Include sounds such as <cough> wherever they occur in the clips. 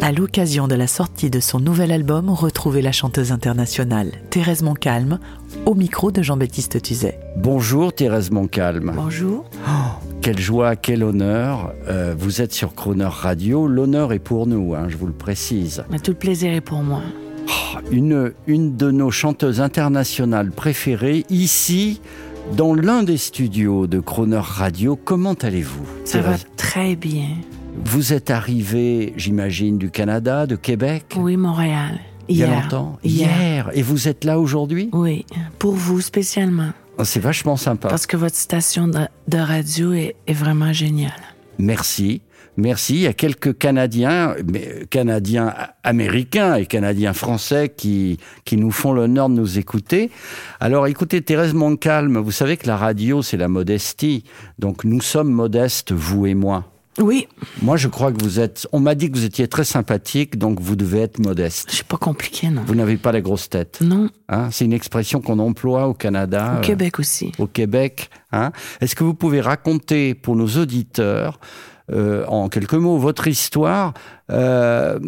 À l'occasion de la sortie de son nouvel album, retrouvez la chanteuse internationale Thérèse Moncalme au micro de Jean-Baptiste Tuzet. Bonjour Thérèse Moncalme. Bonjour. Quelle joie, quel honneur. Euh, vous êtes sur Crooner Radio. L'honneur est pour nous, hein, je vous le précise. Mais tout le plaisir est pour moi. Une, une de nos chanteuses internationales préférées, ici, dans l'un des studios de Crooner Radio. Comment allez-vous Ça va très bien. Vous êtes arrivée, j'imagine, du Canada, de Québec? Oui, Montréal. Il y a Hier. longtemps? Hier. Et vous êtes là aujourd'hui? Oui, pour vous spécialement. Oh, C'est vachement sympa. Parce que votre station de, de radio est, est vraiment géniale. Merci. Merci. Il y a quelques Canadiens, mais Canadiens américains et Canadiens français qui, qui nous font l'honneur de nous écouter. Alors écoutez, Thérèse Moncalme, vous savez que la radio, c'est la modestie. Donc nous sommes modestes, vous et moi. Oui, Moi, je crois que vous êtes. On m'a dit que vous étiez très sympathique, donc vous devez être modeste. c'est pas compliqué, non. Vous n'avez pas la grosse tête. Non, Hein c'est une expression qu'on emploie au Canada. au euh, Québec aussi. au Québec. Hein Est-ce que vous pouvez raconter pour nos auditeurs, euh, en quelques mots, votre histoire Euh,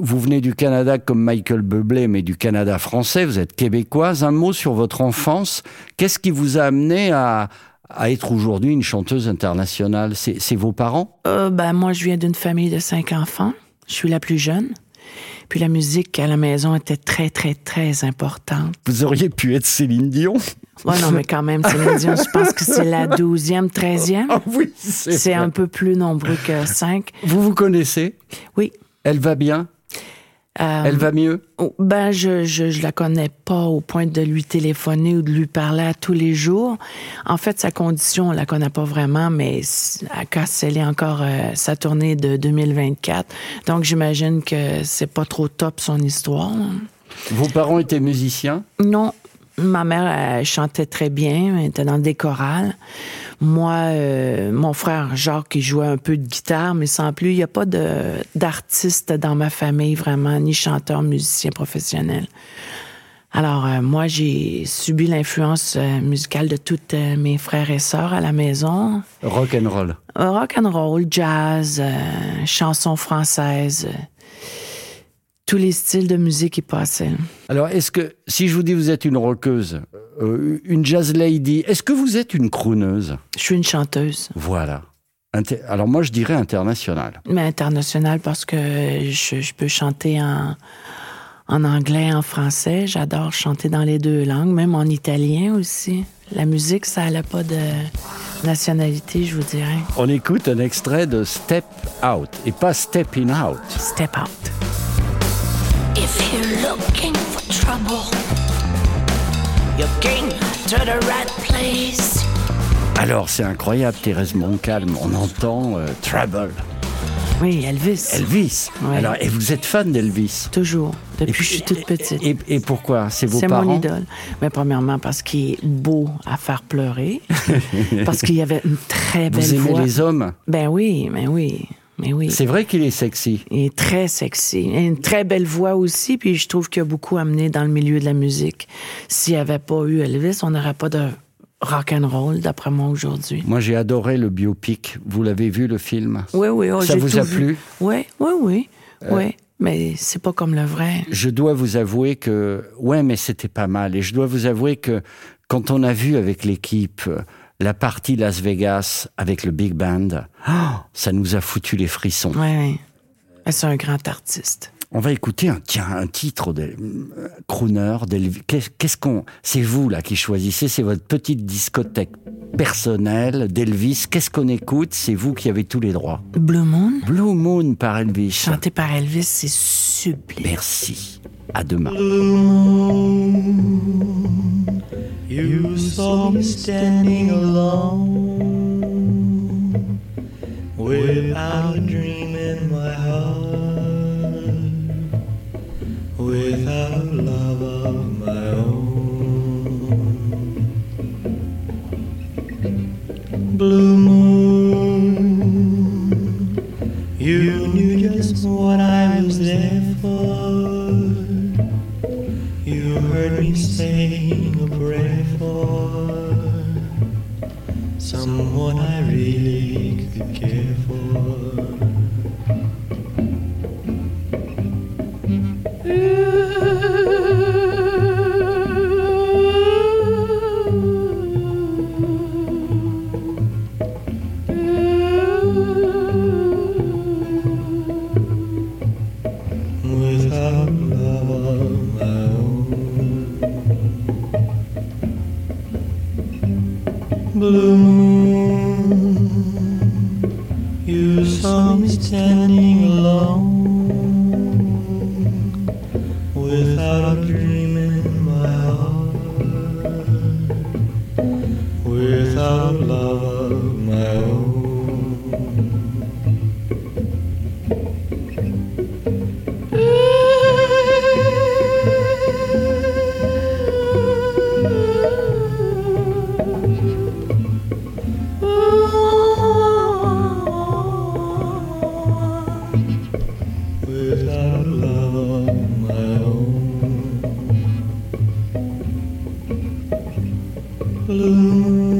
Vous venez du Canada comme Michael Bublé, mais du Canada français, vous êtes québécoise. Un mot sur votre enfance. Qu'est-ce qui vous a amené à, à être aujourd'hui une chanteuse internationale C'est vos parents? Euh, ben, moi, je viens d'une famille de cinq enfants. Je suis la plus jeune. Puis la musique à la maison était très, très, très importante. Vous auriez pu être Céline Dion Ouais, non, mais quand même, Céline Dion, je pense que c'est la <laughs> douzième, treizième. Ah oui, c'est C'est un peu plus nombreux que cinq. Vous vous connaissez? Oui. Elle va bien? Euh, Elle va mieux? Oh, Ben, je, je, je la connais pas au point de lui téléphoner ou de lui parler à tous les jours. En fait, sa condition, on la connaît pas vraiment, mais c- elle a scellé encore euh, sa tournée de 2024. Donc, j'imagine que c'est pas trop top son histoire. Vos parents étaient musiciens? Non, ma mère elle chantait très bien, elle était dans des chorales. Moi, euh, mon frère Jacques, il jouait un peu de guitare, mais sans plus. Il n'y a pas d'artiste dans ma famille vraiment, ni chanteur, musicien professionnel. Alors, euh, moi, j'ai subi l'influence euh, musicale de tous mes frères et sœurs à la maison. Rock and roll. Rock and roll, jazz, chansons françaises, tous les styles de musique qui passaient. Alors, est-ce que, si je vous dis vous êtes une rockeuse, euh, une jazz lady, est-ce que vous êtes une crooneuse? Je suis une chanteuse. Voilà. Inter- Alors, moi, je dirais internationale. Mais international parce que je, je peux chanter en, en anglais, en français. J'adore chanter dans les deux langues, même en italien aussi. La musique, ça n'a pas de nationalité, je vous dirais. On écoute un extrait de Step Out et pas Stepping Out. Step out. If you're looking for trouble, you're going to the right place. Alors, c'est incroyable, Thérèse Moncalme. On entend euh, Trouble. Oui, Elvis. Elvis. Ouais. Alors, et vous êtes fan d'Elvis? Toujours, depuis que je suis toute petite. Et, et pourquoi? C'est vos C'est parents? mon idole. Mais premièrement, parce qu'il est beau à faire pleurer. <laughs> parce qu'il y avait une très belle Vous aimez voix. les hommes? Ben oui, mais oui, mais oui. C'est vrai qu'il est sexy. Il est très sexy. Il a une très belle voix aussi, puis je trouve qu'il a beaucoup amené dans le milieu de la musique. S'il n'y avait pas eu Elvis, on n'aurait pas de rock and roll, d'après moi, aujourd'hui. Moi, j'ai adoré le biopic. Vous l'avez vu, le film? Oui, oui, oh, Ça vous a vu. plu? Euh. Oui, oui, oui, oui. Mais c'est pas comme le vrai. Je dois vous avouer que, ouais, mais c'était pas mal. Et je dois vous avouer que quand on a vu avec l'équipe euh, la partie Las Vegas avec le Big Band, oh, ça nous a foutu les frissons. Oui, oui. C'est un grand artiste. On va écouter un, tiens, un titre de euh, crooner Qu'est-ce qu'on, c'est vous là qui choisissez, c'est votre petite discothèque personnelle d'Elvis. Qu'est-ce qu'on écoute? C'est vous qui avez tous les droits. Blue Moon, Blue Moon par Elvis. chanté par Elvis, c'est sublime. Merci. À demain. You saw me standing alone without a dream in my heart, without love of my own. Blue moon, you. Someone I really could care for. Blue. Moon, you saw me standing alone without a dream in my heart, without love Blue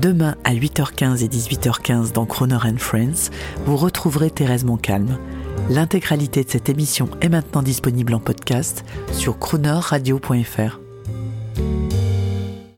Demain à 8h15 et 18h15 dans Croner and Friends, vous retrouverez Thérèse Moncalme. L'intégralité de cette émission est maintenant disponible en podcast sur cronerradio.fr.